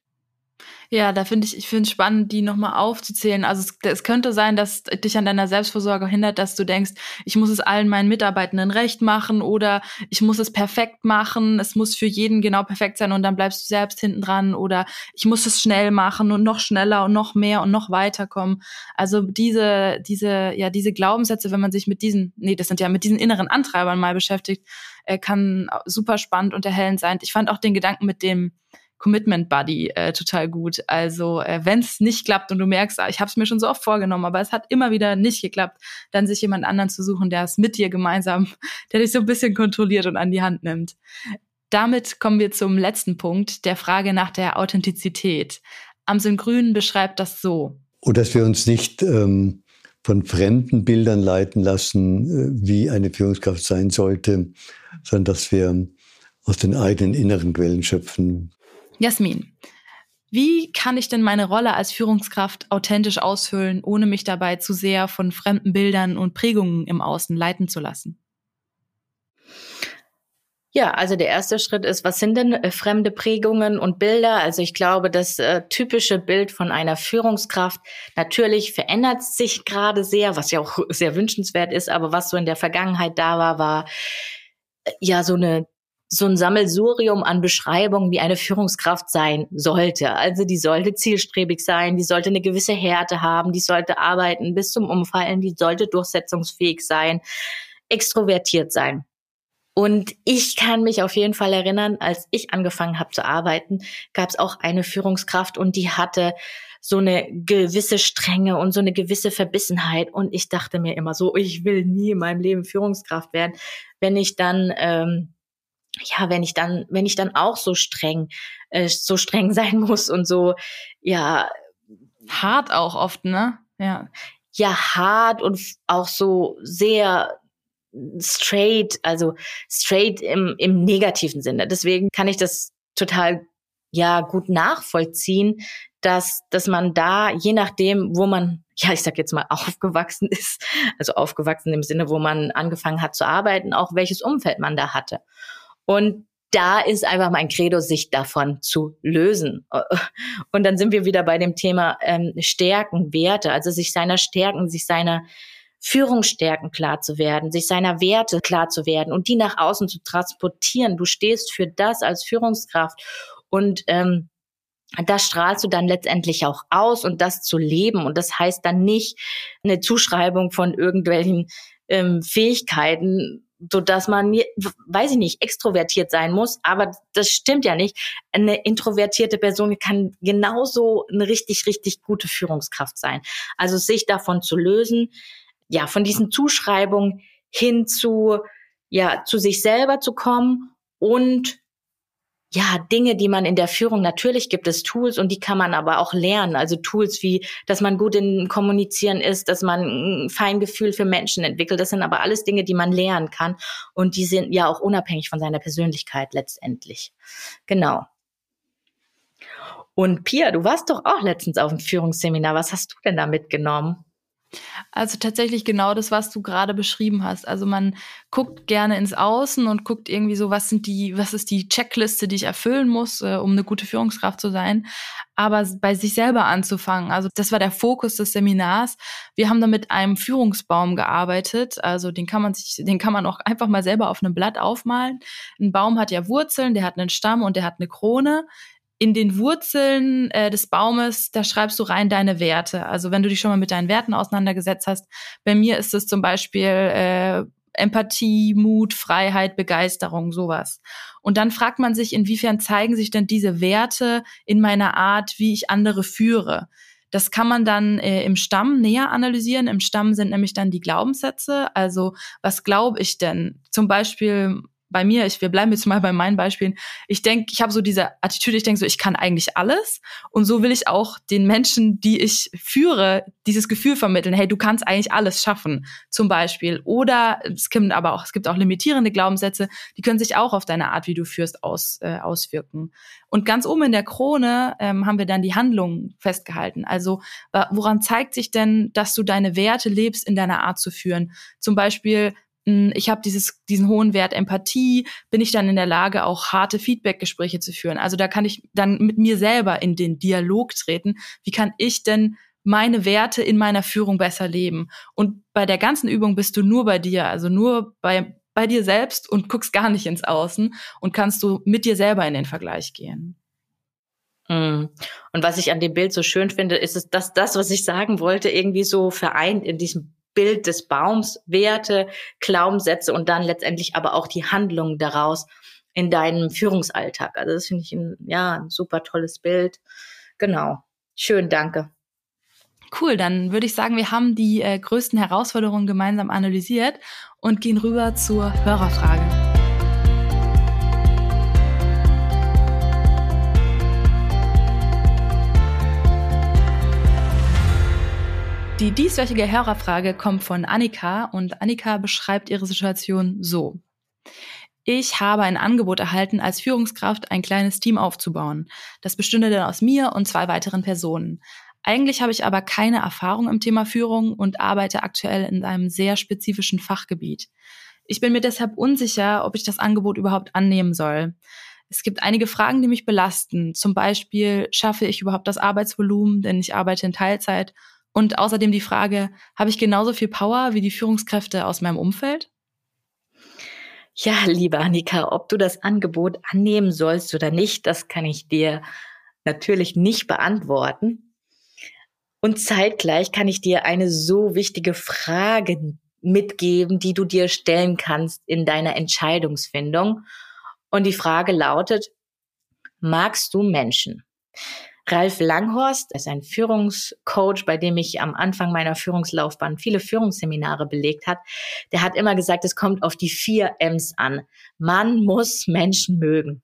Speaker 1: Ja, da finde ich, ich finde es spannend, die nochmal aufzuzählen. Also es, es, könnte sein, dass dich an deiner Selbstversorgung hindert, dass du denkst, ich muss es allen meinen Mitarbeitenden recht machen oder ich muss es perfekt machen, es muss für jeden genau perfekt sein und dann bleibst du selbst hinten dran oder ich muss es schnell machen und noch schneller und noch mehr und noch weiterkommen. Also diese, diese, ja, diese Glaubenssätze, wenn man sich mit diesen, nee, das sind ja mit diesen inneren Antreibern mal beschäftigt, äh, kann super spannend und erhellend sein. Ich fand auch den Gedanken mit dem, Commitment Buddy äh, total gut. Also äh, wenn es nicht klappt und du merkst, ah, ich habe es mir schon so oft vorgenommen, aber es hat immer wieder nicht geklappt, dann sich jemand anderen zu suchen, der es mit dir gemeinsam, [LAUGHS] der dich so ein bisschen kontrolliert und an die Hand nimmt. Damit kommen wir zum letzten Punkt, der Frage nach der Authentizität. Amsel Grün beschreibt das so.
Speaker 3: Und dass wir uns nicht ähm, von fremden Bildern leiten lassen, äh, wie eine Führungskraft sein sollte, sondern dass wir aus den eigenen inneren Quellen schöpfen.
Speaker 1: Jasmin, wie kann ich denn meine Rolle als Führungskraft authentisch ausfüllen, ohne mich dabei zu sehr von fremden Bildern und Prägungen im Außen leiten zu lassen?
Speaker 2: Ja, also der erste Schritt ist, was sind denn äh, fremde Prägungen und Bilder? Also ich glaube, das äh, typische Bild von einer Führungskraft natürlich verändert sich gerade sehr, was ja auch [LAUGHS] sehr wünschenswert ist, aber was so in der Vergangenheit da war, war äh, ja so eine so ein Sammelsurium an Beschreibungen, wie eine Führungskraft sein sollte. Also die sollte zielstrebig sein, die sollte eine gewisse Härte haben, die sollte arbeiten bis zum Umfallen, die sollte durchsetzungsfähig sein, extrovertiert sein. Und ich kann mich auf jeden Fall erinnern, als ich angefangen habe zu arbeiten, gab es auch eine Führungskraft und die hatte so eine gewisse Strenge und so eine gewisse Verbissenheit. Und ich dachte mir immer so, ich will nie in meinem Leben Führungskraft werden. Wenn ich dann ähm, ja, wenn ich dann, wenn ich dann auch so streng, äh, so streng [LAUGHS] sein muss und so, ja.
Speaker 1: Hart auch oft, ne?
Speaker 2: Ja. Ja, hart und auch so sehr straight, also straight im, im negativen Sinne. Deswegen kann ich das total ja gut nachvollziehen, dass dass man da je nachdem, wo man ja, ich sag jetzt mal [LAUGHS] aufgewachsen ist, also aufgewachsen im Sinne, wo man angefangen hat zu arbeiten, auch welches Umfeld man da hatte. Und da ist einfach mein Credo, sich davon zu lösen. [LAUGHS] Und dann sind wir wieder bei dem Thema ähm, Stärken, Werte, also sich seiner Stärken, sich seiner Führungsstärken klar zu werden, sich seiner Werte klar zu werden und die nach außen zu transportieren. Du stehst für das als Führungskraft und ähm, das strahlst du dann letztendlich auch aus und das zu leben. Und das heißt dann nicht eine Zuschreibung von irgendwelchen ähm, Fähigkeiten, so dass man, weiß ich nicht, extrovertiert sein muss. Aber das stimmt ja nicht. Eine introvertierte Person kann genauso eine richtig, richtig gute Führungskraft sein. Also sich davon zu lösen, ja, von diesen Zuschreibungen hin zu, ja, zu sich selber zu kommen und ja, Dinge, die man in der Führung, natürlich gibt es Tools und die kann man aber auch lernen. Also Tools wie, dass man gut in Kommunizieren ist, dass man ein Feingefühl für Menschen entwickelt. Das sind aber alles Dinge, die man lernen kann. Und die sind ja auch unabhängig von seiner Persönlichkeit letztendlich. Genau. Und Pia, du warst doch auch letztens auf dem Führungsseminar. Was hast du denn da mitgenommen?
Speaker 1: Also tatsächlich genau das, was du gerade beschrieben hast. Also man guckt gerne ins Außen und guckt irgendwie so, was sind die, was ist die Checkliste, die ich erfüllen muss, äh, um eine gute Führungskraft zu sein. Aber bei sich selber anzufangen. Also das war der Fokus des Seminars. Wir haben da mit einem Führungsbaum gearbeitet. Also den kann man sich, den kann man auch einfach mal selber auf einem Blatt aufmalen. Ein Baum hat ja Wurzeln, der hat einen Stamm und der hat eine Krone in den Wurzeln äh, des Baumes, da schreibst du rein deine Werte. Also wenn du dich schon mal mit deinen Werten auseinandergesetzt hast, bei mir ist es zum Beispiel äh, Empathie, Mut, Freiheit, Begeisterung, sowas. Und dann fragt man sich, inwiefern zeigen sich denn diese Werte in meiner Art, wie ich andere führe. Das kann man dann äh, im Stamm näher analysieren. Im Stamm sind nämlich dann die Glaubenssätze. Also was glaube ich denn? Zum Beispiel bei mir, ich, wir bleiben jetzt mal bei meinen Beispielen, ich denke, ich habe so diese Attitüde, ich denke so, ich kann eigentlich alles und so will ich auch den Menschen, die ich führe, dieses Gefühl vermitteln, hey, du kannst eigentlich alles schaffen, zum Beispiel. Oder es gibt aber auch, es gibt auch limitierende Glaubenssätze, die können sich auch auf deine Art, wie du führst, aus, äh, auswirken. Und ganz oben in der Krone ähm, haben wir dann die Handlungen festgehalten. Also woran zeigt sich denn, dass du deine Werte lebst in deiner Art zu führen? Zum Beispiel ich habe dieses diesen hohen Wert Empathie, bin ich dann in der Lage auch harte Feedbackgespräche zu führen. Also da kann ich dann mit mir selber in den Dialog treten. Wie kann ich denn meine Werte in meiner Führung besser leben? Und bei der ganzen Übung bist du nur bei dir, also nur bei bei dir selbst und guckst gar nicht ins Außen und kannst du mit dir selber in den Vergleich gehen.
Speaker 2: Hm. Und was ich an dem Bild so schön finde, ist dass das, was ich sagen wollte, irgendwie so vereint in diesem Bild des Baums, Werte, Glaubenssätze und dann letztendlich aber auch die Handlungen daraus in deinem Führungsalltag. Also das finde ich ein, ja, ein super tolles Bild. Genau. Schön, danke.
Speaker 1: Cool, dann würde ich sagen, wir haben die äh, größten Herausforderungen gemeinsam analysiert und gehen rüber zur Hörerfrage. Die dieswöchige Hörerfrage kommt von Annika und Annika beschreibt ihre Situation so. Ich habe ein Angebot erhalten, als Führungskraft ein kleines Team aufzubauen. Das bestünde dann aus mir und zwei weiteren Personen. Eigentlich habe ich aber keine Erfahrung im Thema Führung und arbeite aktuell in einem sehr spezifischen Fachgebiet. Ich bin mir deshalb unsicher, ob ich das Angebot überhaupt annehmen soll. Es gibt einige Fragen, die mich belasten. Zum Beispiel, schaffe ich überhaupt das Arbeitsvolumen, denn ich arbeite in Teilzeit und außerdem die Frage, habe ich genauso viel Power wie die Führungskräfte aus meinem Umfeld?
Speaker 2: Ja, liebe Annika, ob du das Angebot annehmen sollst oder nicht, das kann ich dir natürlich nicht beantworten. Und zeitgleich kann ich dir eine so wichtige Frage mitgeben, die du dir stellen kannst in deiner Entscheidungsfindung. Und die Frage lautet, magst du Menschen? Ralf Langhorst ist ein Führungscoach, bei dem ich am Anfang meiner Führungslaufbahn viele Führungsseminare belegt hat. Der hat immer gesagt, es kommt auf die vier M's an. Man muss Menschen mögen.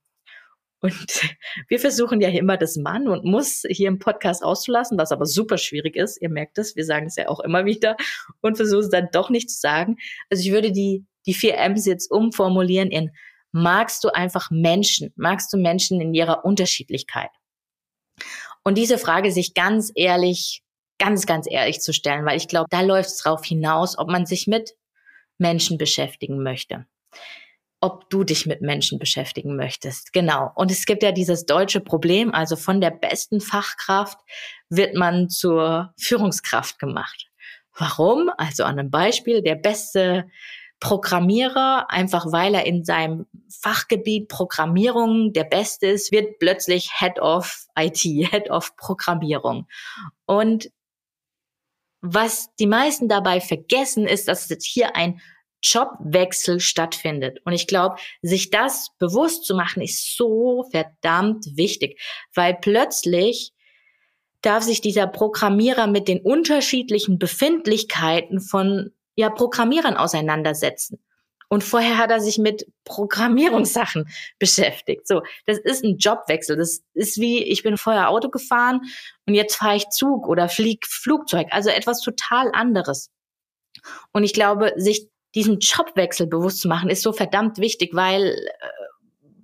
Speaker 2: Und [LAUGHS] wir versuchen ja immer das Mann und muss hier im Podcast auszulassen, was aber super schwierig ist. Ihr merkt es, wir sagen es ja auch immer wieder und versuchen es dann doch nicht zu sagen. Also ich würde die, die vier M's jetzt umformulieren in magst du einfach Menschen? Magst du Menschen in ihrer Unterschiedlichkeit? Und diese Frage sich ganz ehrlich, ganz, ganz ehrlich zu stellen, weil ich glaube, da läuft es drauf hinaus, ob man sich mit Menschen beschäftigen möchte. Ob du dich mit Menschen beschäftigen möchtest. Genau. Und es gibt ja dieses deutsche Problem, also von der besten Fachkraft wird man zur Führungskraft gemacht. Warum? Also an einem Beispiel, der beste Programmierer, einfach weil er in seinem Fachgebiet Programmierung der Beste ist, wird plötzlich Head of IT, [LAUGHS] Head of Programmierung. Und was die meisten dabei vergessen, ist, dass jetzt hier ein Jobwechsel stattfindet. Und ich glaube, sich das bewusst zu machen, ist so verdammt wichtig, weil plötzlich darf sich dieser Programmierer mit den unterschiedlichen Befindlichkeiten von ja, Programmierern auseinandersetzen. Und vorher hat er sich mit Programmierungssachen [LAUGHS] beschäftigt. So, das ist ein Jobwechsel. Das ist wie, ich bin vorher Auto gefahren und jetzt fahre ich Zug oder flieg Flugzeug. Also etwas total anderes. Und ich glaube, sich diesen Jobwechsel bewusst zu machen, ist so verdammt wichtig, weil äh,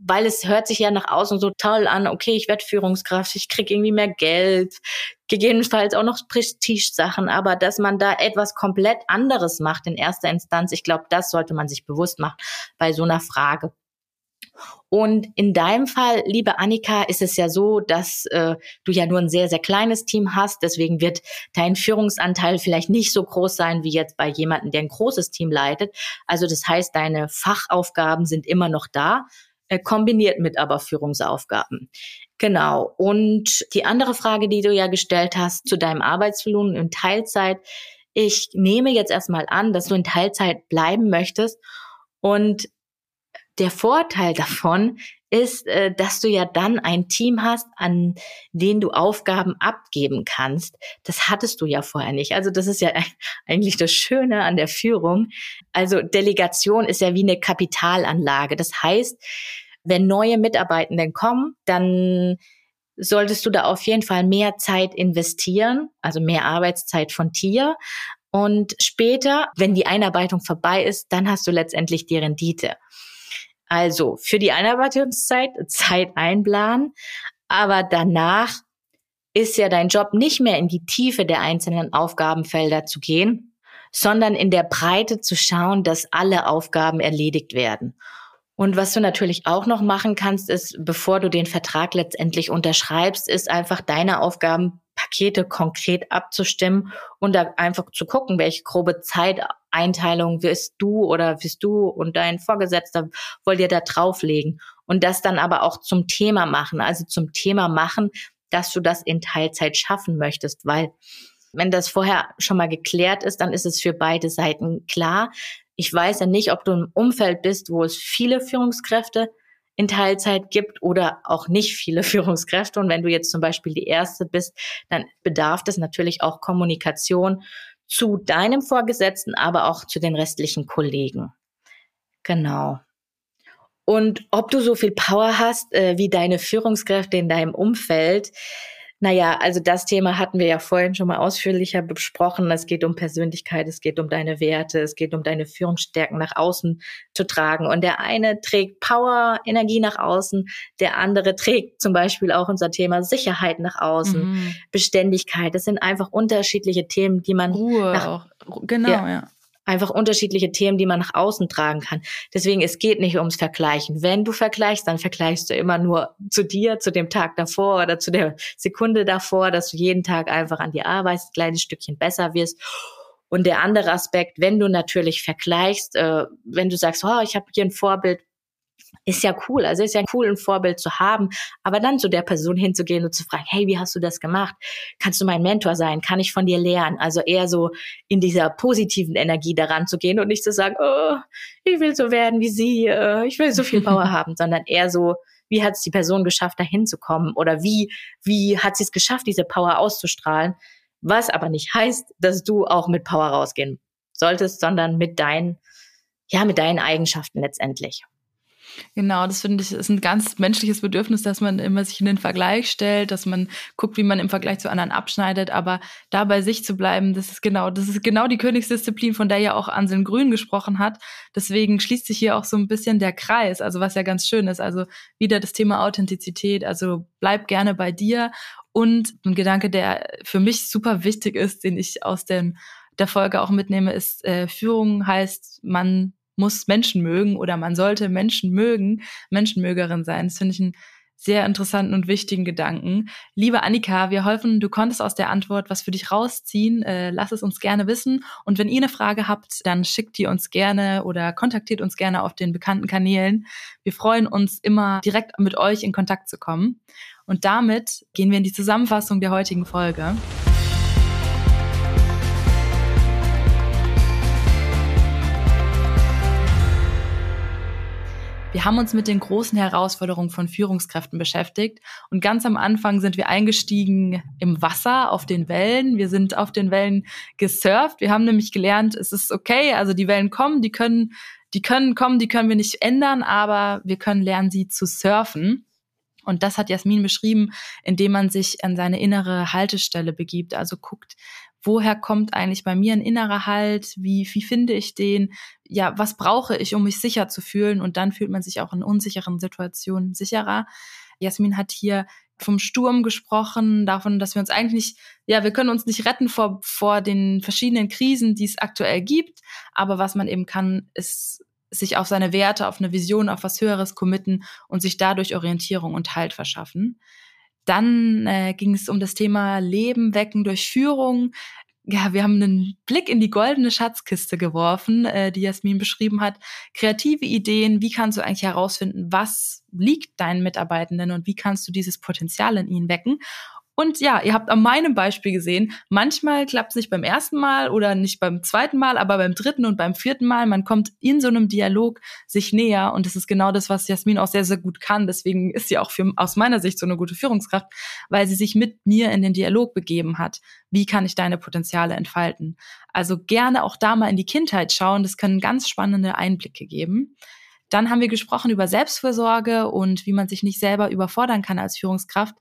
Speaker 2: weil es hört sich ja nach außen so toll an, okay, ich werde Führungskraft, ich kriege irgendwie mehr Geld, gegebenenfalls auch noch Prestige-Sachen, aber dass man da etwas komplett anderes macht in erster Instanz, ich glaube, das sollte man sich bewusst machen bei so einer Frage. Und in deinem Fall, liebe Annika, ist es ja so, dass äh, du ja nur ein sehr, sehr kleines Team hast. Deswegen wird dein Führungsanteil vielleicht nicht so groß sein wie jetzt bei jemandem, der ein großes Team leitet. Also das heißt, deine Fachaufgaben sind immer noch da äh, kombiniert mit aber Führungsaufgaben. Genau. Und die andere Frage, die du ja gestellt hast zu deinem Arbeitsvolumen in Teilzeit. Ich nehme jetzt erstmal an, dass du in Teilzeit bleiben möchtest. Und der Vorteil davon ist, äh, dass du ja dann ein Team hast, an den du Aufgaben abgeben kannst. Das hattest du ja vorher nicht. Also das ist ja eigentlich das Schöne an der Führung. Also Delegation ist ja wie eine Kapitalanlage. Das heißt, wenn neue Mitarbeitenden kommen, dann solltest du da auf jeden Fall mehr Zeit investieren, also mehr Arbeitszeit von dir. Und später, wenn die Einarbeitung vorbei ist, dann hast du letztendlich die Rendite. Also für die Einarbeitungszeit Zeit einplanen, aber danach ist ja dein Job nicht mehr in die Tiefe der einzelnen Aufgabenfelder zu gehen, sondern in der Breite zu schauen, dass alle Aufgaben erledigt werden. Und was du natürlich auch noch machen kannst, ist, bevor du den Vertrag letztendlich unterschreibst, ist einfach deine Aufgabenpakete konkret abzustimmen und da einfach zu gucken, welche grobe Zeiteinteilung wirst du oder wirst du und dein Vorgesetzter wollt ihr da drauflegen und das dann aber auch zum Thema machen, also zum Thema machen, dass du das in Teilzeit schaffen möchtest, weil wenn das vorher schon mal geklärt ist, dann ist es für beide Seiten klar. Ich weiß ja nicht, ob du im Umfeld bist, wo es viele Führungskräfte in Teilzeit gibt oder auch nicht viele [LAUGHS] Führungskräfte. Und wenn du jetzt zum Beispiel die Erste bist, dann bedarf es natürlich auch Kommunikation zu deinem Vorgesetzten, aber auch zu den restlichen Kollegen. Genau. Und ob du so viel Power hast äh, wie deine Führungskräfte in deinem Umfeld, naja, also das Thema hatten wir ja vorhin schon mal ausführlicher besprochen. Es geht um Persönlichkeit, es geht um deine Werte, es geht um deine Führungsstärken nach außen zu tragen. Und der eine trägt Power, Energie nach außen, der andere trägt zum Beispiel auch unser Thema Sicherheit nach außen, mhm. Beständigkeit. Das sind einfach unterschiedliche Themen, die man
Speaker 1: Ruhe nach, auch. Genau, ja. ja
Speaker 2: einfach unterschiedliche Themen, die man nach außen tragen kann. Deswegen, es geht nicht ums Vergleichen. Wenn du vergleichst, dann vergleichst du immer nur zu dir, zu dem Tag davor oder zu der Sekunde davor, dass du jeden Tag einfach an dir arbeitest, ein kleines Stückchen besser wirst. Und der andere Aspekt, wenn du natürlich vergleichst, äh, wenn du sagst, oh, ich habe hier ein Vorbild, ist ja cool. Also ist ja cool, ein Vorbild zu haben. Aber dann zu der Person hinzugehen und zu fragen, hey, wie hast du das gemacht? Kannst du mein Mentor sein? Kann ich von dir lernen? Also eher so in dieser positiven Energie daran zu gehen und nicht zu sagen, oh, ich will so werden wie sie, äh, ich will so viel Power [LAUGHS] haben, sondern eher so, wie hat es die Person geschafft, da hinzukommen? Oder wie, wie hat sie es geschafft, diese Power auszustrahlen? Was aber nicht heißt, dass du auch mit Power rausgehen solltest, sondern mit deinen, ja, mit deinen Eigenschaften letztendlich.
Speaker 1: Genau, das finde ich ist ein ganz menschliches Bedürfnis, dass man immer sich in den Vergleich stellt, dass man guckt, wie man im Vergleich zu anderen abschneidet, aber da bei sich zu bleiben, das ist genau, das ist genau die Königsdisziplin, von der ja auch Anselm Grün gesprochen hat. Deswegen schließt sich hier auch so ein bisschen der Kreis, also was ja ganz schön ist, also wieder das Thema Authentizität, also bleib gerne bei dir. Und ein Gedanke, der für mich super wichtig ist, den ich aus dem der Folge auch mitnehme, ist, äh, Führung heißt, man muss Menschen mögen oder man sollte Menschen mögen, Menschenmögerin sein. Das finde ich einen sehr interessanten und wichtigen Gedanken. Liebe Annika, wir hoffen, du konntest aus der Antwort was für dich rausziehen. Äh, lass es uns gerne wissen. Und wenn ihr eine Frage habt, dann schickt die uns gerne oder kontaktiert uns gerne auf den bekannten Kanälen. Wir freuen uns immer direkt mit euch in Kontakt zu kommen. Und damit gehen wir in die Zusammenfassung der heutigen Folge. Wir haben uns mit den großen Herausforderungen von Führungskräften beschäftigt und ganz am Anfang sind wir eingestiegen im Wasser auf den Wellen. Wir sind auf den Wellen gesurft. Wir haben nämlich gelernt, es ist okay, also die Wellen kommen, die können, die können kommen, die können wir nicht ändern, aber wir können lernen, sie zu surfen. Und das hat Jasmin beschrieben, indem man sich an seine innere Haltestelle begibt, also guckt, woher kommt eigentlich bei mir ein innerer Halt, wie, wie finde ich den, ja, was brauche ich, um mich sicher zu fühlen und dann fühlt man sich auch in unsicheren Situationen sicherer. Jasmin hat hier vom Sturm gesprochen, davon, dass wir uns eigentlich ja, wir können uns nicht retten vor, vor den verschiedenen Krisen, die es aktuell gibt, aber was man eben kann, ist sich auf seine Werte, auf eine Vision, auf was Höheres committen und sich dadurch Orientierung und Halt verschaffen. Dann äh, ging es um das Thema Leben wecken durch Führung. Ja, wir haben einen Blick in die goldene Schatzkiste geworfen, äh, die Jasmin beschrieben hat. Kreative Ideen, wie kannst du eigentlich herausfinden, was liegt deinen Mitarbeitenden und wie kannst du dieses Potenzial in ihnen wecken? Und ja, ihr habt an meinem Beispiel gesehen, manchmal klappt es nicht beim ersten Mal oder nicht beim zweiten Mal, aber beim dritten und beim vierten Mal, man kommt in so einem Dialog sich näher und das ist genau das, was Jasmin auch sehr, sehr gut kann. Deswegen ist sie auch für, aus meiner Sicht so eine gute Führungskraft, weil sie sich mit mir in den Dialog begeben hat. Wie kann ich deine Potenziale entfalten? Also gerne auch da mal in die Kindheit schauen. Das können ganz spannende Einblicke geben. Dann haben wir gesprochen über Selbstfürsorge und wie man sich nicht selber überfordern kann als Führungskraft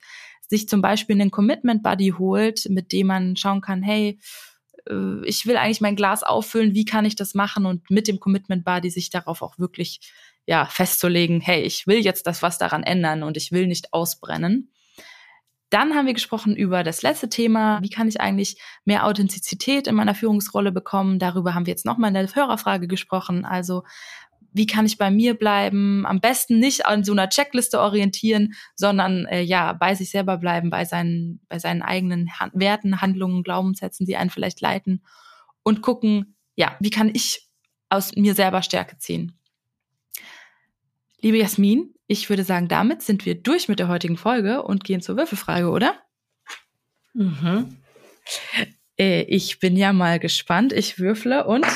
Speaker 1: sich zum Beispiel einen Commitment Buddy holt, mit dem man schauen kann, hey, äh, ich will eigentlich mein Glas auffüllen, wie kann ich das machen und mit dem Commitment Buddy sich darauf auch wirklich ja festzulegen, hey, ich will jetzt das was daran ändern und ich will nicht ausbrennen. Dann haben wir gesprochen über das letzte Thema, wie kann ich eigentlich mehr Authentizität in meiner Führungsrolle bekommen? Darüber haben wir jetzt nochmal in der Hörerfrage gesprochen. Also wie kann ich bei mir bleiben, am besten nicht an so einer Checkliste orientieren, sondern äh, ja, bei sich selber bleiben, bei seinen, bei seinen eigenen Han Werten, Handlungen, Glaubenssätzen, die einen vielleicht leiten und gucken, ja, wie kann ich aus mir selber Stärke ziehen. Liebe Jasmin, ich würde sagen, damit sind wir durch mit der heutigen Folge und gehen zur Würfelfrage, oder? Mhm. Äh, ich bin ja mal gespannt. Ich würfle und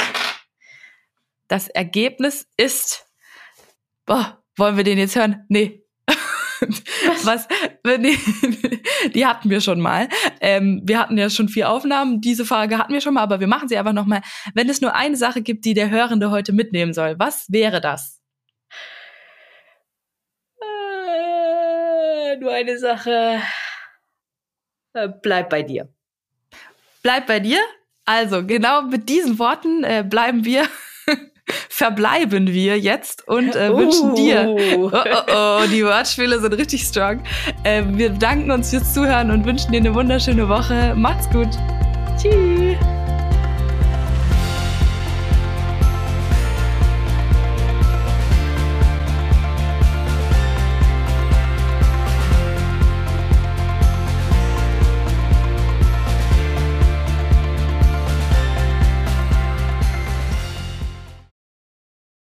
Speaker 1: das Ergebnis ist, boah, wollen wir den jetzt hören? Nee. [LAUGHS] Was? Nee, die hatten wir schon mal. Ähm, wir hatten ja schon vier Aufnahmen. Diese Frage hatten wir schon mal, aber wir machen sie einfach nochmal. Wenn es nur eine Sache gibt, die der Hörende heute mitnehmen soll, was wäre das?
Speaker 4: Äh, nur eine Sache. Äh, bleib bei dir.
Speaker 1: Bleib bei dir? Also, genau mit diesen Worten äh, bleiben wir verbleiben wir jetzt und äh, wünschen dir. Oh. oh, oh, oh, die Wortspiele sind richtig strong. Äh, wir danken uns fürs Zuhören und wünschen dir eine wunderschöne Woche. Macht's gut. Tschüss.